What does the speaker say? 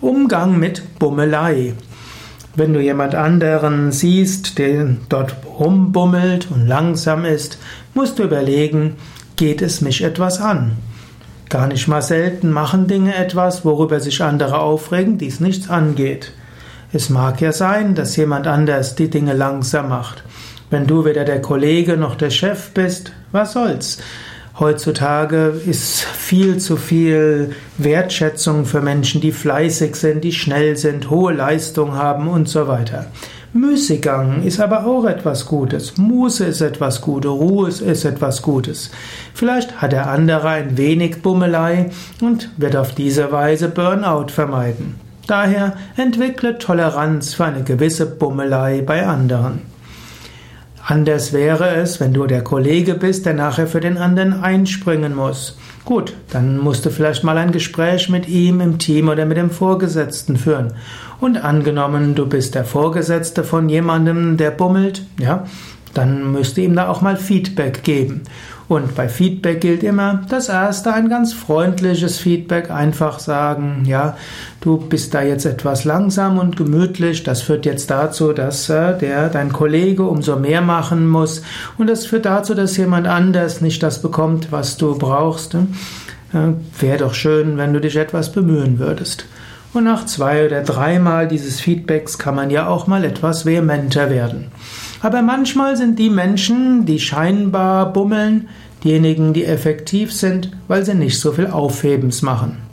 Umgang mit Bummelei. Wenn du jemand anderen siehst, der dort rumbummelt und langsam ist, musst du überlegen, geht es mich etwas an? Gar nicht mal selten machen Dinge etwas, worüber sich andere aufregen, die es nichts angeht. Es mag ja sein, dass jemand anders die Dinge langsam macht. Wenn du weder der Kollege noch der Chef bist, was soll's? Heutzutage ist viel zu viel Wertschätzung für Menschen, die fleißig sind, die schnell sind, hohe Leistung haben und so weiter. Müßiggang ist aber auch etwas Gutes. Muße ist etwas Gutes. Ruhe ist etwas Gutes. Vielleicht hat der andere ein wenig Bummelei und wird auf diese Weise Burnout vermeiden. Daher entwickle Toleranz für eine gewisse Bummelei bei anderen. Anders wäre es, wenn du der Kollege bist, der nachher für den anderen einspringen muss. Gut, dann musst du vielleicht mal ein Gespräch mit ihm im Team oder mit dem Vorgesetzten führen. Und angenommen, du bist der Vorgesetzte von jemandem, der bummelt, ja, dann müsste ihm da auch mal Feedback geben. Und bei Feedback gilt immer das erste, ein ganz freundliches Feedback, einfach sagen, ja, du bist da jetzt etwas langsam und gemütlich, das führt jetzt dazu, dass äh, der, dein Kollege umso mehr machen muss und das führt dazu, dass jemand anders nicht das bekommt, was du brauchst. Äh, Wäre doch schön, wenn du dich etwas bemühen würdest. Und nach zwei oder dreimal dieses Feedbacks kann man ja auch mal etwas vehementer werden. Aber manchmal sind die Menschen, die scheinbar bummeln, diejenigen, die effektiv sind, weil sie nicht so viel Aufhebens machen.